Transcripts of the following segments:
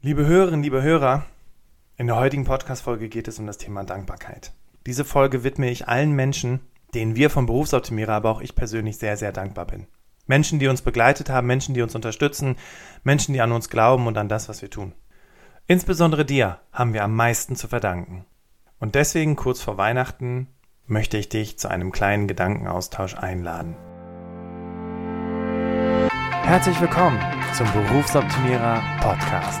Liebe Hörerinnen, liebe Hörer, in der heutigen Podcast-Folge geht es um das Thema Dankbarkeit. Diese Folge widme ich allen Menschen, denen wir vom Berufsoptimierer, aber auch ich persönlich sehr, sehr dankbar bin. Menschen, die uns begleitet haben, Menschen, die uns unterstützen, Menschen, die an uns glauben und an das, was wir tun. Insbesondere dir haben wir am meisten zu verdanken. Und deswegen kurz vor Weihnachten möchte ich dich zu einem kleinen Gedankenaustausch einladen. Herzlich willkommen zum Berufsoptimierer Podcast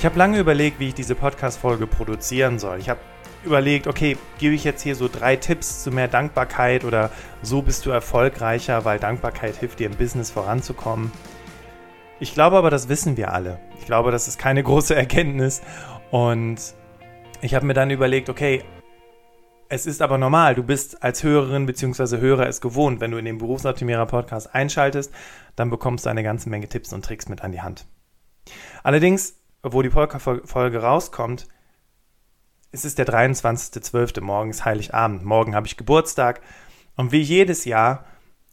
Ich habe lange überlegt, wie ich diese Podcast-Folge produzieren soll. Ich habe überlegt, okay, gebe ich jetzt hier so drei Tipps zu mehr Dankbarkeit oder so bist du erfolgreicher, weil Dankbarkeit hilft dir im Business voranzukommen. Ich glaube aber, das wissen wir alle. Ich glaube, das ist keine große Erkenntnis. Und ich habe mir dann überlegt, okay, es ist aber normal. Du bist als Hörerin bzw. Hörer es gewohnt. Wenn du in den Berufsoptimierer Podcast einschaltest, dann bekommst du eine ganze Menge Tipps und Tricks mit an die Hand. Allerdings wo die Polka-Folge rauskommt, ist es der 23.12. morgens Heiligabend. Morgen habe ich Geburtstag. Und wie jedes Jahr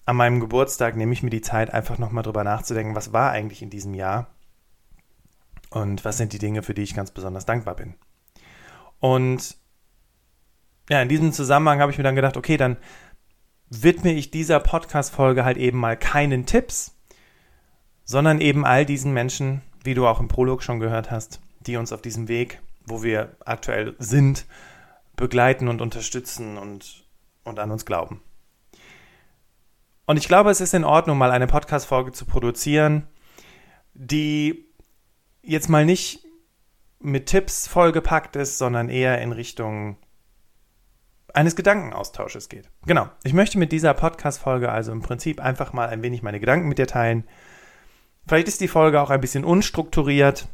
an meinem Geburtstag nehme ich mir die Zeit, einfach nochmal drüber nachzudenken, was war eigentlich in diesem Jahr und was sind die Dinge, für die ich ganz besonders dankbar bin. Und ja, in diesem Zusammenhang habe ich mir dann gedacht, okay, dann widme ich dieser Podcast-Folge halt eben mal keinen Tipps, sondern eben all diesen Menschen, wie du auch im Prolog schon gehört hast, die uns auf diesem Weg, wo wir aktuell sind, begleiten und unterstützen und, und an uns glauben. Und ich glaube, es ist in Ordnung, mal eine Podcast-Folge zu produzieren, die jetzt mal nicht mit Tipps vollgepackt ist, sondern eher in Richtung eines Gedankenaustausches geht. Genau. Ich möchte mit dieser Podcast-Folge also im Prinzip einfach mal ein wenig meine Gedanken mit dir teilen, Vielleicht ist die Folge auch ein bisschen unstrukturiert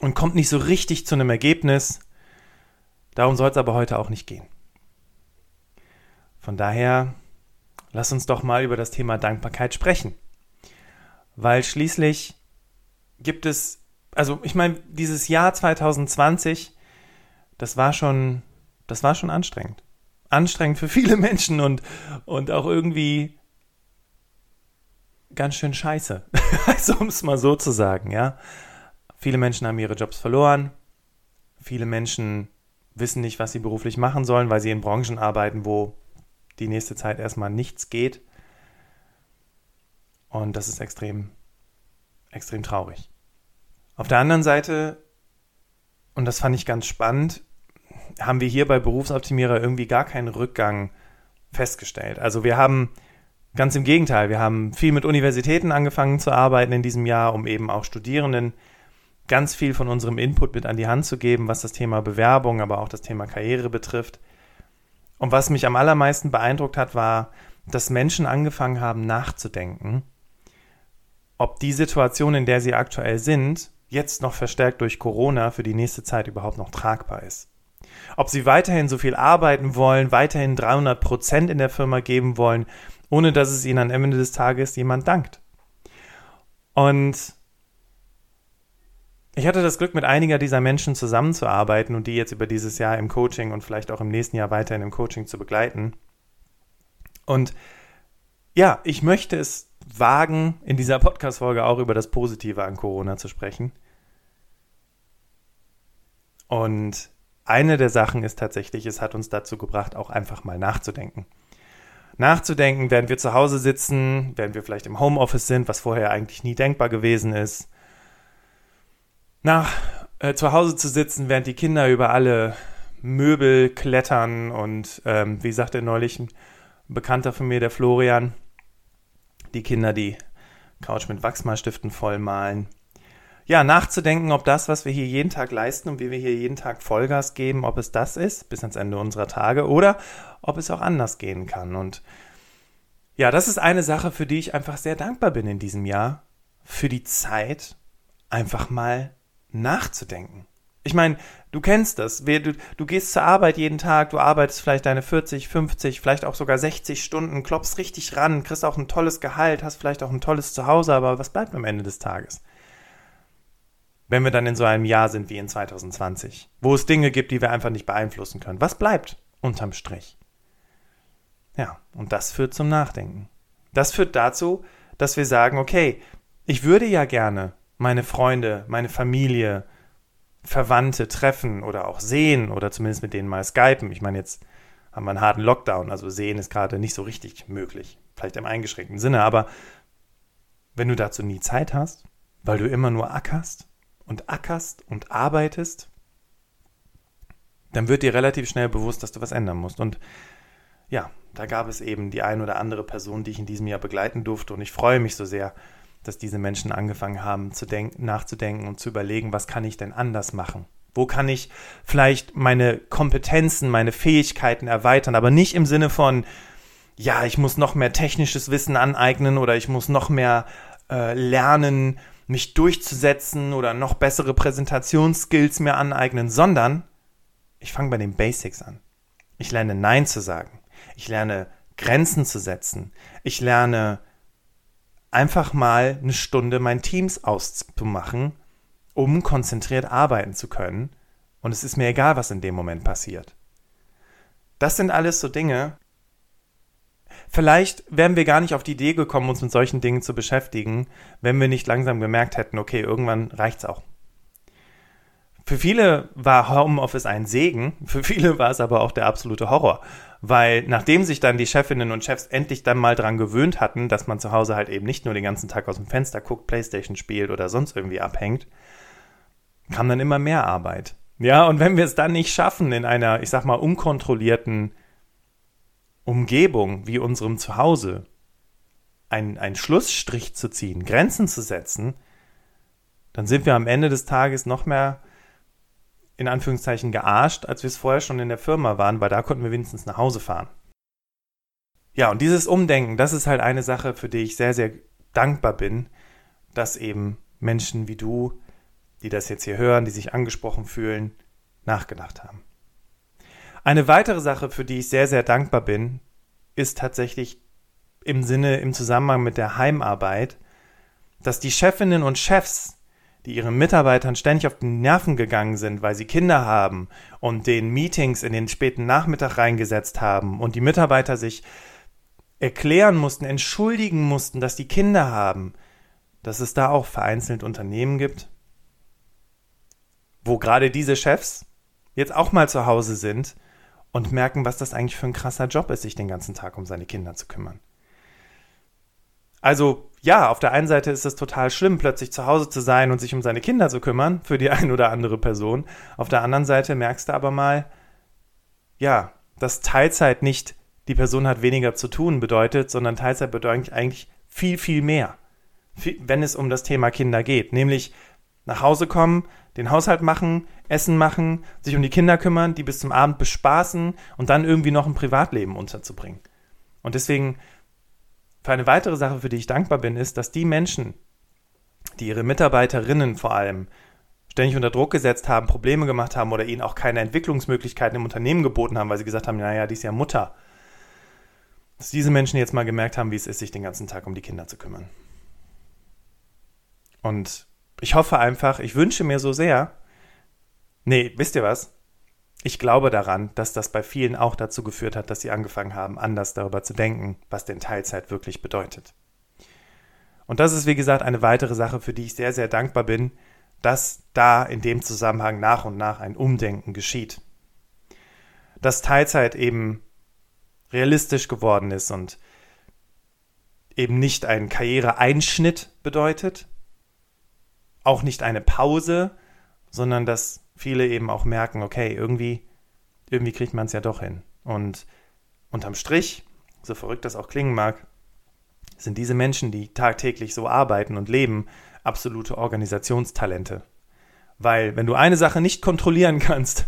und kommt nicht so richtig zu einem Ergebnis. Darum soll es aber heute auch nicht gehen. Von daher, lass uns doch mal über das Thema Dankbarkeit sprechen. Weil schließlich gibt es, also ich meine, dieses Jahr 2020, das war schon, das war schon anstrengend. Anstrengend für viele Menschen und, und auch irgendwie ganz schön scheiße. also, um es mal so zu sagen, ja. Viele Menschen haben ihre Jobs verloren. Viele Menschen wissen nicht, was sie beruflich machen sollen, weil sie in Branchen arbeiten, wo die nächste Zeit erstmal nichts geht. Und das ist extrem, extrem traurig. Auf der anderen Seite, und das fand ich ganz spannend, haben wir hier bei Berufsoptimierer irgendwie gar keinen Rückgang festgestellt. Also wir haben Ganz im Gegenteil, wir haben viel mit Universitäten angefangen zu arbeiten in diesem Jahr, um eben auch Studierenden ganz viel von unserem Input mit an die Hand zu geben, was das Thema Bewerbung, aber auch das Thema Karriere betrifft. Und was mich am allermeisten beeindruckt hat, war, dass Menschen angefangen haben nachzudenken, ob die Situation, in der sie aktuell sind, jetzt noch verstärkt durch Corona für die nächste Zeit überhaupt noch tragbar ist. Ob sie weiterhin so viel arbeiten wollen, weiterhin 300 Prozent in der Firma geben wollen ohne dass es ihnen am Ende des Tages jemand dankt. Und ich hatte das Glück, mit einiger dieser Menschen zusammenzuarbeiten und die jetzt über dieses Jahr im Coaching und vielleicht auch im nächsten Jahr weiterhin im Coaching zu begleiten. Und ja, ich möchte es wagen, in dieser Podcast-Folge auch über das Positive an Corona zu sprechen. Und eine der Sachen ist tatsächlich, es hat uns dazu gebracht, auch einfach mal nachzudenken nachzudenken, während wir zu Hause sitzen, während wir vielleicht im Homeoffice sind, was vorher eigentlich nie denkbar gewesen ist. Nach äh, zu Hause zu sitzen, während die Kinder über alle Möbel klettern und ähm, wie sagte neulich ein Bekannter von mir, der Florian, die Kinder die Couch mit Wachsmalstiften vollmalen ja, nachzudenken, ob das, was wir hier jeden Tag leisten und wie wir hier jeden Tag Vollgas geben, ob es das ist bis ans Ende unserer Tage oder ob es auch anders gehen kann. Und Ja, das ist eine Sache, für die ich einfach sehr dankbar bin in diesem Jahr. Für die Zeit, einfach mal nachzudenken. Ich meine, du kennst das. Du, du, gehst zur Arbeit jeden Tag, du arbeitest vielleicht deine 40, 50, vielleicht auch sogar 60 Stunden, klopfst richtig ran, kriegst auch ein tolles Gehalt, hast vielleicht auch ein tolles Zuhause, aber was bleibt am Ende des Tages? Wenn wir dann in so einem Jahr sind wie in 2020, wo es Dinge gibt, die wir einfach nicht beeinflussen können. Was bleibt unterm Strich? Ja, und das führt zum Nachdenken. Das führt dazu, dass wir sagen, okay, ich würde ja gerne meine Freunde, meine Familie, Verwandte treffen oder auch sehen oder zumindest mit denen mal skypen. Ich meine, jetzt haben wir einen harten Lockdown, also sehen ist gerade nicht so richtig möglich, vielleicht im eingeschränkten Sinne, aber wenn du dazu nie Zeit hast, weil du immer nur ackerst und ackerst und arbeitest, dann wird dir relativ schnell bewusst, dass du was ändern musst. Und ja, da gab es eben die ein oder andere Person, die ich in diesem Jahr begleiten durfte und ich freue mich so sehr, dass diese Menschen angefangen haben, zu denken, nachzudenken und zu überlegen, was kann ich denn anders machen? Wo kann ich vielleicht meine Kompetenzen, meine Fähigkeiten erweitern, aber nicht im Sinne von, ja, ich muss noch mehr technisches Wissen aneignen oder ich muss noch mehr äh, lernen, mich durchzusetzen oder noch bessere Präsentationsskills mir aneignen, sondern ich fange bei den Basics an. Ich lerne Nein zu sagen. Ich lerne Grenzen zu setzen. Ich lerne einfach mal eine Stunde mein Teams auszumachen, um konzentriert arbeiten zu können. Und es ist mir egal, was in dem Moment passiert. Das sind alles so Dinge. Vielleicht wären wir gar nicht auf die Idee gekommen, uns mit solchen Dingen zu beschäftigen, wenn wir nicht langsam gemerkt hätten, okay, irgendwann reicht's auch. Für viele war Homeoffice ein Segen, für viele war es aber auch der absolute Horror. Weil nachdem sich dann die Chefinnen und Chefs endlich dann mal dran gewöhnt hatten, dass man zu Hause halt eben nicht nur den ganzen Tag aus dem Fenster guckt, Playstation spielt oder sonst irgendwie abhängt, kam dann immer mehr Arbeit. Ja, und wenn wir es dann nicht schaffen, in einer, ich sag mal, unkontrollierten Umgebung wie unserem Zuhause einen Schlussstrich zu ziehen, Grenzen zu setzen, dann sind wir am Ende des Tages noch mehr in Anführungszeichen gearscht, als wir es vorher schon in der Firma waren, weil da konnten wir wenigstens nach Hause fahren. Ja, und dieses Umdenken, das ist halt eine Sache, für die ich sehr, sehr dankbar bin, dass eben Menschen wie du, die das jetzt hier hören, die sich angesprochen fühlen, nachgedacht haben. Eine weitere Sache, für die ich sehr, sehr dankbar bin, ist tatsächlich im Sinne, im Zusammenhang mit der Heimarbeit, dass die Chefinnen und Chefs die ihren Mitarbeitern ständig auf die Nerven gegangen sind, weil sie Kinder haben und den Meetings in den späten Nachmittag reingesetzt haben und die Mitarbeiter sich erklären mussten, entschuldigen mussten, dass die Kinder haben, dass es da auch vereinzelt Unternehmen gibt, wo gerade diese Chefs jetzt auch mal zu Hause sind und merken, was das eigentlich für ein krasser Job ist, sich den ganzen Tag um seine Kinder zu kümmern. Also ja, auf der einen Seite ist es total schlimm, plötzlich zu Hause zu sein und sich um seine Kinder zu kümmern, für die eine oder andere Person. Auf der anderen Seite merkst du aber mal, ja, dass Teilzeit nicht die Person hat weniger zu tun bedeutet, sondern Teilzeit bedeutet eigentlich viel, viel mehr, wenn es um das Thema Kinder geht. Nämlich nach Hause kommen, den Haushalt machen, Essen machen, sich um die Kinder kümmern, die bis zum Abend bespaßen und dann irgendwie noch ein Privatleben unterzubringen. Und deswegen für eine weitere Sache, für die ich dankbar bin, ist, dass die Menschen, die ihre Mitarbeiterinnen vor allem ständig unter Druck gesetzt haben, Probleme gemacht haben oder ihnen auch keine Entwicklungsmöglichkeiten im Unternehmen geboten haben, weil sie gesagt haben, naja, die ist ja Mutter, dass diese Menschen jetzt mal gemerkt haben, wie es ist, sich den ganzen Tag um die Kinder zu kümmern. Und ich hoffe einfach, ich wünsche mir so sehr, nee, wisst ihr was? ich glaube daran, dass das bei vielen auch dazu geführt hat, dass sie angefangen haben, anders darüber zu denken, was denn Teilzeit wirklich bedeutet. Und das ist, wie gesagt, eine weitere Sache, für die ich sehr, sehr dankbar bin, dass da in dem Zusammenhang nach und nach ein Umdenken geschieht. Dass Teilzeit eben realistisch geworden ist und eben nicht ein Karriereeinschnitt bedeutet, auch nicht eine Pause, sondern dass viele eben auch merken, okay, irgendwie, irgendwie kriegt man es ja doch hin. Und unterm Strich, so verrückt das auch klingen mag, sind diese Menschen, die tagtäglich so arbeiten und leben, absolute Organisationstalente. Weil wenn du eine Sache nicht kontrollieren kannst,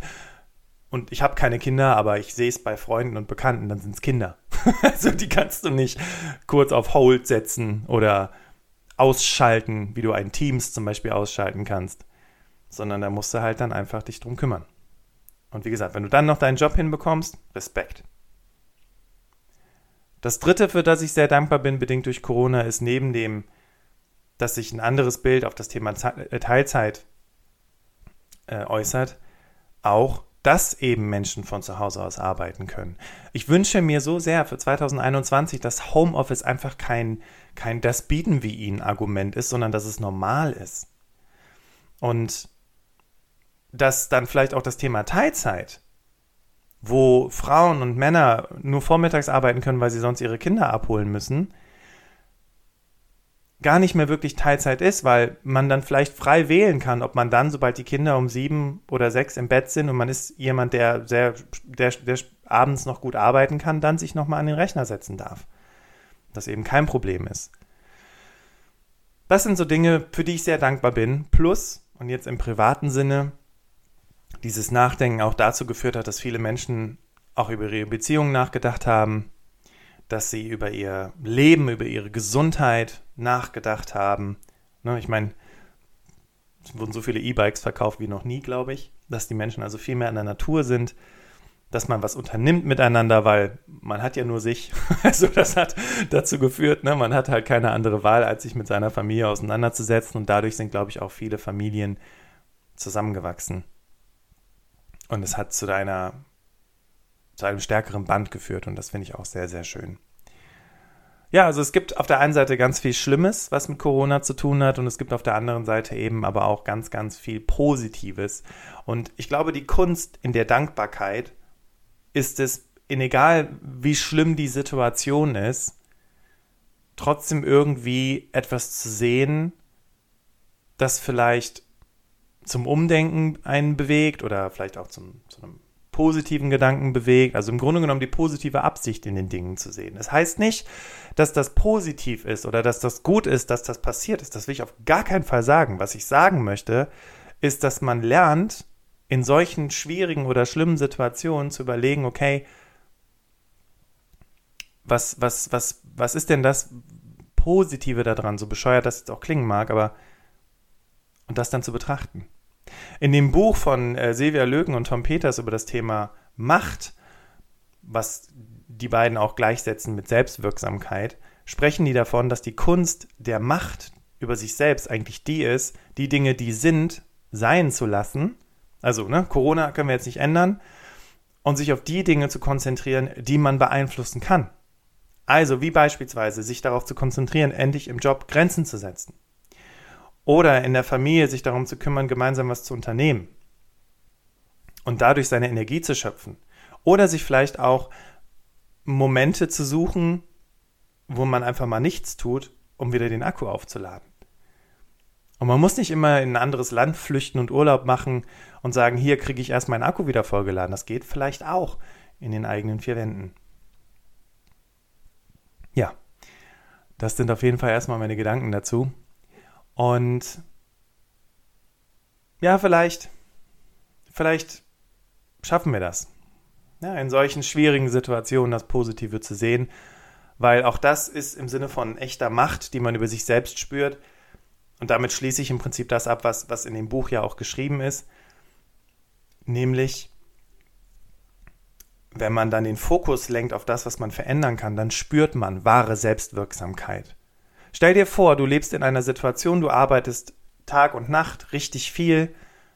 und ich habe keine Kinder, aber ich sehe es bei Freunden und Bekannten, dann sind es Kinder. also die kannst du nicht kurz auf Hold setzen oder ausschalten, wie du ein Teams zum Beispiel ausschalten kannst, sondern da musst du halt dann einfach dich drum kümmern. Und wie gesagt, wenn du dann noch deinen Job hinbekommst, Respekt. Das dritte, für das ich sehr dankbar bin, bedingt durch Corona, ist neben dem, dass sich ein anderes Bild auf das Thema äh, Teilzeit äh, äußert, auch, dass eben Menschen von zu Hause aus arbeiten können. Ich wünsche mir so sehr für 2021, dass Homeoffice einfach kein, kein das bieten wir ihnen Argument ist, sondern dass es normal ist. Und dass dann vielleicht auch das Thema Teilzeit, wo Frauen und Männer nur vormittags arbeiten können, weil sie sonst ihre Kinder abholen müssen, gar nicht mehr wirklich Teilzeit ist, weil man dann vielleicht frei wählen kann, ob man dann, sobald die Kinder um sieben oder sechs im Bett sind und man ist jemand, der sehr, der, der abends noch gut arbeiten kann, dann sich nochmal an den Rechner setzen darf. Das eben kein Problem ist. Das sind so Dinge, für die ich sehr dankbar bin. Plus, und jetzt im privaten Sinne, dieses Nachdenken auch dazu geführt hat, dass viele Menschen auch über ihre Beziehungen nachgedacht haben, dass sie über ihr Leben, über ihre Gesundheit nachgedacht haben. Ne, ich meine, es wurden so viele E-Bikes verkauft wie noch nie, glaube ich, dass die Menschen also viel mehr in der Natur sind, dass man was unternimmt miteinander, weil man hat ja nur sich. Also das hat dazu geführt, ne, man hat halt keine andere Wahl, als sich mit seiner Familie auseinanderzusetzen und dadurch sind, glaube ich, auch viele Familien zusammengewachsen. Und es hat zu deiner zu einem stärkeren Band geführt und das finde ich auch sehr, sehr schön. Ja, also es gibt auf der einen Seite ganz viel Schlimmes, was mit Corona zu tun hat und es gibt auf der anderen Seite eben aber auch ganz, ganz viel Positives. Und ich glaube, die Kunst in der Dankbarkeit ist es, in egal wie schlimm die Situation ist, trotzdem irgendwie etwas zu sehen, das vielleicht zum Umdenken einen bewegt oder vielleicht auch zum, zu einem positiven Gedanken bewegt, also im Grunde genommen die positive Absicht in den Dingen zu sehen. Das heißt nicht, dass das positiv ist oder dass das gut ist, dass das passiert ist. Das will ich auf gar keinen Fall sagen. Was ich sagen möchte, ist, dass man lernt, in solchen schwierigen oder schlimmen Situationen zu überlegen, okay, was, was, was, was ist denn das Positive daran, so bescheuert das jetzt auch klingen mag, aber und das dann zu betrachten. In dem Buch von äh, Silvia Löken und Tom Peters über das Thema Macht, was die beiden auch gleichsetzen mit Selbstwirksamkeit, sprechen die davon, dass die Kunst der Macht über sich selbst eigentlich die ist, die Dinge, die sind, sein zu lassen. Also, ne, Corona können wir jetzt nicht ändern. Und sich auf die Dinge zu konzentrieren, die man beeinflussen kann. Also, wie beispielsweise sich darauf zu konzentrieren, endlich im Job Grenzen zu setzen. Oder in der Familie sich darum zu kümmern, gemeinsam was zu unternehmen und dadurch seine Energie zu schöpfen. Oder sich vielleicht auch Momente zu suchen, wo man einfach mal nichts tut, um wieder den Akku aufzuladen. Und man muss nicht immer in ein anderes Land flüchten und Urlaub machen und sagen, hier kriege ich erst meinen Akku wieder vollgeladen. Das geht vielleicht auch in den eigenen vier Wänden. Ja, das sind auf jeden Fall erstmal meine Gedanken dazu. Und ja, vielleicht, vielleicht schaffen wir das. Ja, in solchen schwierigen Situationen das Positive zu sehen, weil auch das ist im Sinne von echter Macht, die man über sich selbst spürt. Und damit schließe ich im Prinzip das ab, was, was in dem Buch ja auch geschrieben ist. Nämlich, wenn man dann den Fokus lenkt auf das, was man verändern kann, dann spürt man wahre Selbstwirksamkeit. Stell dir vor, du lebst in einer Situation, du arbeitest Tag und Nacht richtig viel,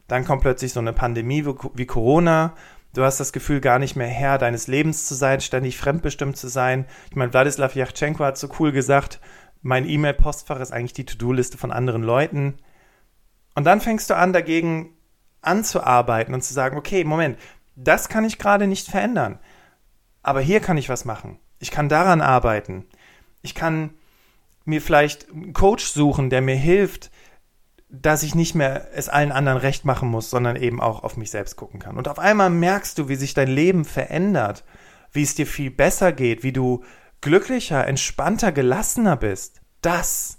dann kommt plötzlich so eine Pandemie wie Corona. Du hast das Gefühl, gar nicht mehr Herr deines Lebens zu sein, ständig fremdbestimmt zu sein. Ich meine, Wladislav Yachtschenko hat so cool gesagt, mein E-Mail-Postfach ist eigentlich die To-Do-Liste von anderen Leuten. Und dann fängst du an, dagegen anzuarbeiten und zu sagen, okay, Moment, das kann ich gerade nicht verändern. Aber hier kann ich was machen. Ich kann daran arbeiten. Ich kann mir vielleicht einen Coach suchen, der mir hilft, dass ich nicht mehr es allen anderen recht machen muss, sondern eben auch auf mich selbst gucken kann. Und auf einmal merkst du, wie sich dein Leben verändert, wie es dir viel besser geht, wie du glücklicher, entspannter, gelassener bist. Das,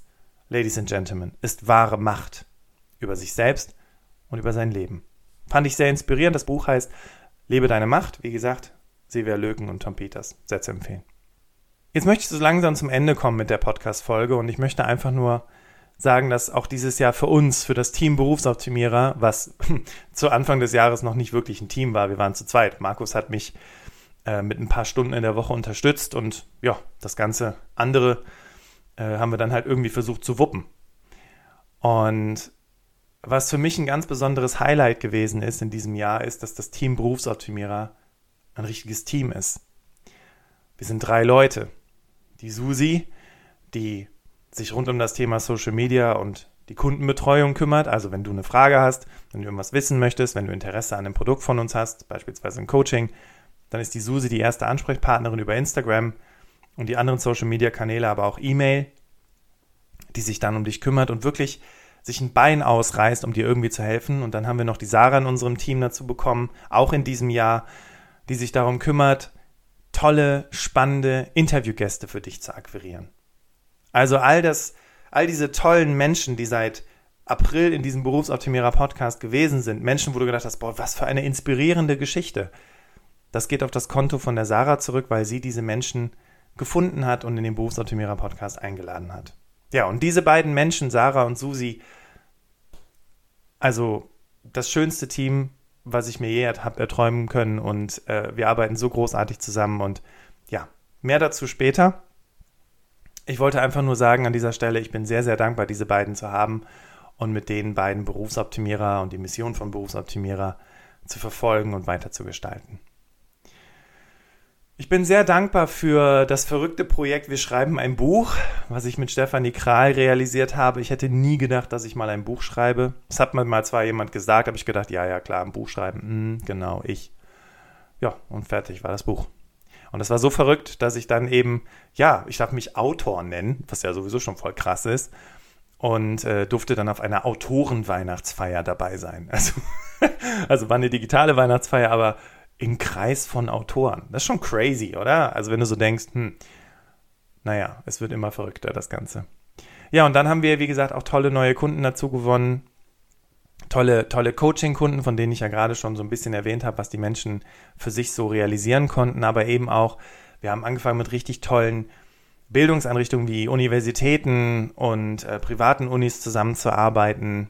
Ladies and Gentlemen, ist wahre Macht über sich selbst und über sein Leben. Fand ich sehr inspirierend. Das Buch heißt Lebe deine Macht. Wie gesagt, Silvia Löken und Tom Peters. Sehr zu empfehlen. Jetzt möchte ich so langsam zum Ende kommen mit der Podcast-Folge und ich möchte einfach nur sagen, dass auch dieses Jahr für uns, für das Team Berufsoptimierer, was zu Anfang des Jahres noch nicht wirklich ein Team war, wir waren zu zweit. Markus hat mich äh, mit ein paar Stunden in der Woche unterstützt und ja, das ganze andere äh, haben wir dann halt irgendwie versucht zu wuppen. Und was für mich ein ganz besonderes Highlight gewesen ist in diesem Jahr, ist, dass das Team Berufsoptimierer ein richtiges Team ist. Wir sind drei Leute. Die Susi, die sich rund um das Thema Social Media und die Kundenbetreuung kümmert. Also wenn du eine Frage hast, wenn du irgendwas wissen möchtest, wenn du Interesse an einem Produkt von uns hast, beispielsweise ein Coaching, dann ist die Susi die erste Ansprechpartnerin über Instagram und die anderen Social Media Kanäle, aber auch E-Mail, die sich dann um dich kümmert und wirklich sich ein Bein ausreißt, um dir irgendwie zu helfen. Und dann haben wir noch die Sarah in unserem Team dazu bekommen, auch in diesem Jahr, die sich darum kümmert, tolle, spannende Interviewgäste für dich zu akquirieren. Also all das, all diese tollen Menschen, die seit April in diesem Berufsoptimierer Podcast gewesen sind, Menschen, wo du gedacht hast, boah, was für eine inspirierende Geschichte. Das geht auf das Konto von der Sarah zurück, weil sie diese Menschen gefunden hat und in den Berufsoptimierer Podcast eingeladen hat. Ja, und diese beiden Menschen, Sarah und Susi, also das schönste Team, was ich mir je habe erträumen können und äh, wir arbeiten so großartig zusammen und ja, mehr dazu später. Ich wollte einfach nur sagen an dieser Stelle, ich bin sehr, sehr dankbar, diese beiden zu haben und mit den beiden Berufsoptimierer und die Mission von Berufsoptimierer zu verfolgen und weiter zu gestalten. Ich bin sehr dankbar für das verrückte Projekt Wir schreiben ein Buch, was ich mit Stefanie Kral realisiert habe. Ich hätte nie gedacht, dass ich mal ein Buch schreibe. Das hat mir mal zwar jemand gesagt, habe ich gedacht, ja, ja, klar, ein Buch schreiben. Hm, genau, ich. Ja, und fertig war das Buch. Und das war so verrückt, dass ich dann eben, ja, ich darf mich Autor nennen, was ja sowieso schon voll krass ist. Und äh, durfte dann auf einer Autorenweihnachtsfeier dabei sein. Also, also war eine digitale Weihnachtsfeier, aber im Kreis von Autoren. Das ist schon crazy, oder? Also wenn du so denkst, hm, naja, es wird immer verrückter, das Ganze. Ja, und dann haben wir, wie gesagt, auch tolle neue Kunden dazu gewonnen. Tolle, tolle Coaching-Kunden, von denen ich ja gerade schon so ein bisschen erwähnt habe, was die Menschen für sich so realisieren konnten. Aber eben auch, wir haben angefangen mit richtig tollen Bildungseinrichtungen wie Universitäten und äh, privaten Unis zusammenzuarbeiten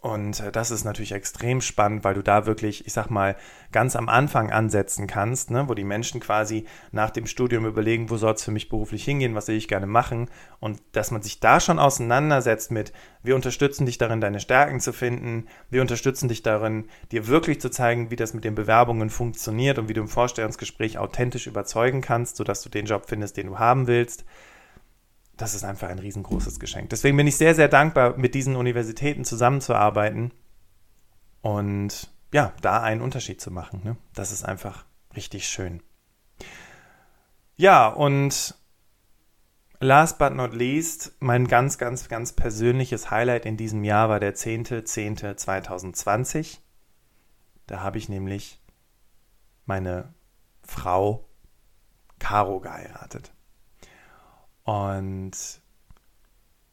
und äh, das ist natürlich extrem spannend, weil du da wirklich, ich sag mal, ganz am Anfang ansetzen kannst, ne, wo die Menschen quasi nach dem Studium überlegen, wo soll es für mich beruflich hingehen, was will ich gerne machen. Und dass man sich da schon auseinandersetzt mit, wir unterstützen dich darin, deine Stärken zu finden, wir unterstützen dich darin, dir wirklich zu zeigen, wie das mit den Bewerbungen funktioniert und wie du im Vorstellungsgespräch authentisch überzeugen kannst, sodass du den Job findest, den du haben willst das ist einfach ein riesengroßes Geschenk. Deswegen bin ich sehr, sehr dankbar, mit diesen Universitäten zusammenzuarbeiten und ja, da einen Unterschied zu machen. Ne? Das ist einfach richtig schön. Ja, und last but not least, mein ganz, ganz, ganz persönliches Highlight in diesem Jahr war der 10.10.2020. Da habe ich nämlich meine Frau Caro geheiratet. Und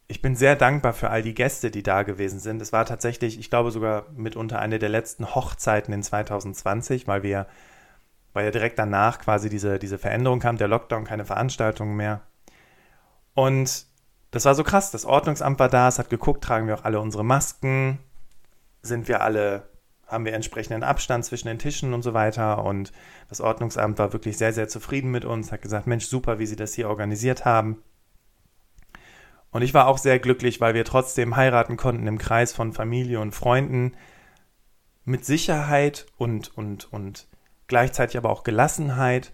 ich bin sehr dankbar für all die Gäste, die da gewesen sind. Es war tatsächlich, ich glaube sogar mitunter eine der letzten Hochzeiten in 2020, weil wir, weil ja direkt danach quasi diese, diese Veränderung kam, der Lockdown, keine Veranstaltungen mehr. Und das war so krass. Das Ordnungsamt war da, es hat geguckt, tragen wir auch alle unsere Masken, sind wir alle, haben wir entsprechenden Abstand zwischen den Tischen und so weiter. Und das Ordnungsamt war wirklich sehr, sehr zufrieden mit uns, hat gesagt, Mensch, super, wie Sie das hier organisiert haben. Und ich war auch sehr glücklich, weil wir trotzdem heiraten konnten im Kreis von Familie und Freunden mit Sicherheit und, und, und gleichzeitig aber auch Gelassenheit.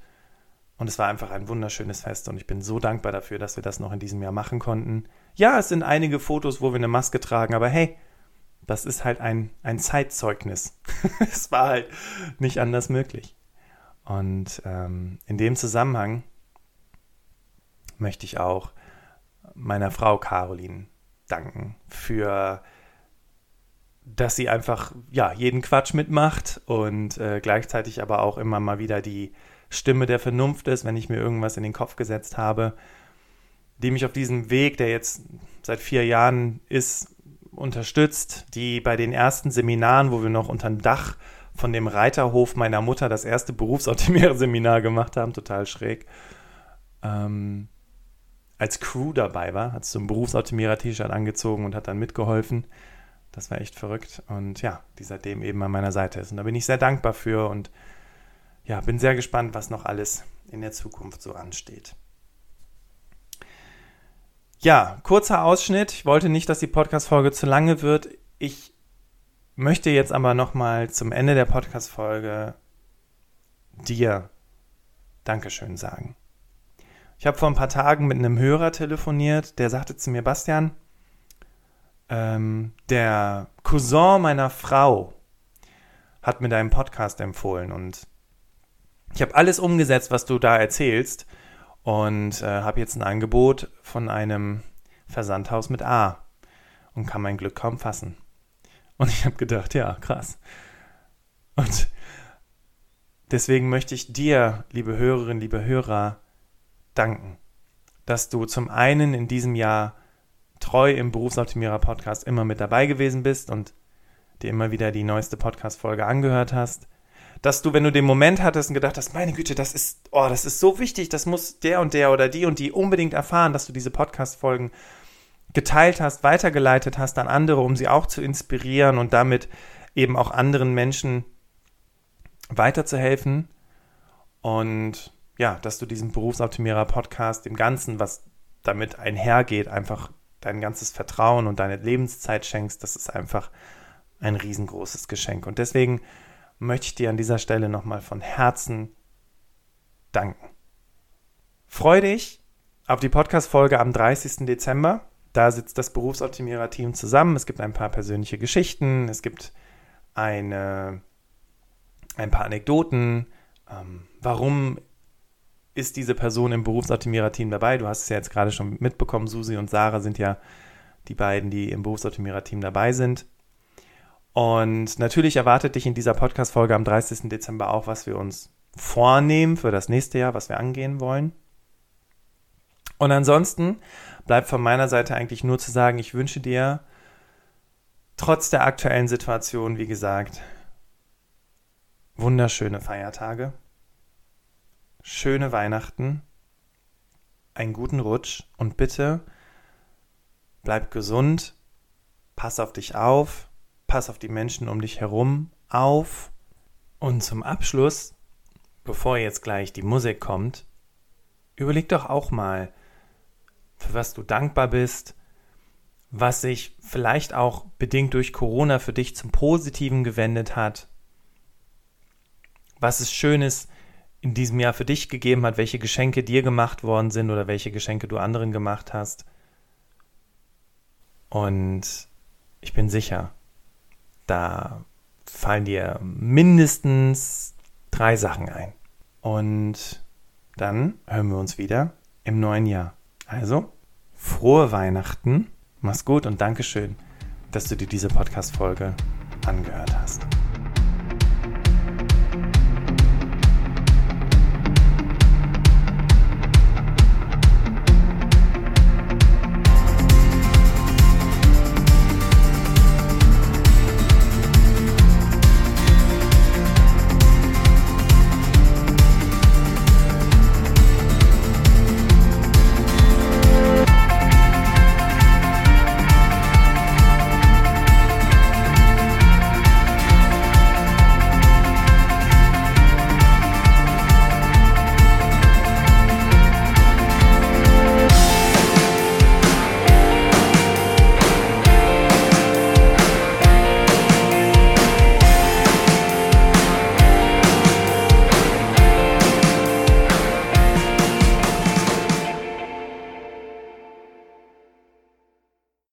Und es war einfach ein wunderschönes Fest und ich bin so dankbar dafür, dass wir das noch in diesem Jahr machen konnten. Ja, es sind einige Fotos, wo wir eine Maske tragen, aber hey, das ist halt ein, ein Zeitzeugnis. es war halt nicht anders möglich. Und ähm, in dem Zusammenhang möchte ich auch meiner Frau Caroline danken für dass sie einfach ja jeden Quatsch mitmacht und äh, gleichzeitig aber auch immer mal wieder die Stimme der Vernunft ist, wenn ich mir irgendwas in den Kopf gesetzt habe, die mich auf diesem Weg, der jetzt seit vier Jahren ist, unterstützt, die bei den ersten Seminaren, wo wir noch unter dem Dach von dem Reiterhof meiner Mutter das erste Berufsoptimierer-Seminar gemacht haben, total schräg. ähm, als Crew dabei war, hat so ein Berufsoptimierer-T-Shirt angezogen und hat dann mitgeholfen. Das war echt verrückt. Und ja, die seitdem eben an meiner Seite ist. Und da bin ich sehr dankbar für und ja, bin sehr gespannt, was noch alles in der Zukunft so ansteht. Ja, kurzer Ausschnitt. Ich wollte nicht, dass die Podcast-Folge zu lange wird. Ich möchte jetzt aber nochmal zum Ende der Podcast-Folge dir Dankeschön sagen. Ich habe vor ein paar Tagen mit einem Hörer telefoniert, der sagte zu mir, Bastian, ähm, der Cousin meiner Frau hat mir deinen Podcast empfohlen und ich habe alles umgesetzt, was du da erzählst und äh, habe jetzt ein Angebot von einem Versandhaus mit A und kann mein Glück kaum fassen. Und ich habe gedacht, ja, krass. Und deswegen möchte ich dir, liebe Hörerinnen, liebe Hörer, danken, dass du zum einen in diesem Jahr treu im Berufsoptimierer Podcast immer mit dabei gewesen bist und dir immer wieder die neueste Podcast-Folge angehört hast. Dass du, wenn du den Moment hattest und gedacht hast, meine Güte, das ist, oh, das ist so wichtig, das muss der und der oder die und die unbedingt erfahren, dass du diese Podcast-Folgen geteilt hast, weitergeleitet hast an andere, um sie auch zu inspirieren und damit eben auch anderen Menschen weiterzuhelfen. Und ja, dass du diesem Berufsoptimierer-Podcast, dem Ganzen, was damit einhergeht, einfach dein ganzes Vertrauen und deine Lebenszeit schenkst, das ist einfach ein riesengroßes Geschenk. Und deswegen möchte ich dir an dieser Stelle nochmal von Herzen danken. Freu dich auf die Podcast-Folge am 30. Dezember. Da sitzt das Berufsoptimierer-Team zusammen. Es gibt ein paar persönliche Geschichten, es gibt eine, ein paar Anekdoten, ähm, warum ist diese Person im Berufsoptimierer-Team dabei. Du hast es ja jetzt gerade schon mitbekommen, Susi und Sarah sind ja die beiden, die im Berufsoptimierer-Team dabei sind. Und natürlich erwartet dich in dieser Podcast-Folge am 30. Dezember auch, was wir uns vornehmen für das nächste Jahr, was wir angehen wollen. Und ansonsten bleibt von meiner Seite eigentlich nur zu sagen, ich wünsche dir trotz der aktuellen Situation, wie gesagt, wunderschöne Feiertage schöne Weihnachten, einen guten Rutsch und bitte bleib gesund, pass auf dich auf, pass auf die Menschen um dich herum auf. Und zum Abschluss, bevor jetzt gleich die Musik kommt, überleg doch auch mal, für was du dankbar bist, was sich vielleicht auch bedingt durch Corona für dich zum Positiven gewendet hat, was es Schönes in diesem Jahr für dich gegeben hat, welche Geschenke dir gemacht worden sind oder welche Geschenke du anderen gemacht hast. Und ich bin sicher, da fallen dir mindestens drei Sachen ein. Und dann hören wir uns wieder im neuen Jahr. Also, frohe Weihnachten, mach's gut und Dankeschön, dass du dir diese Podcast-Folge angehört hast.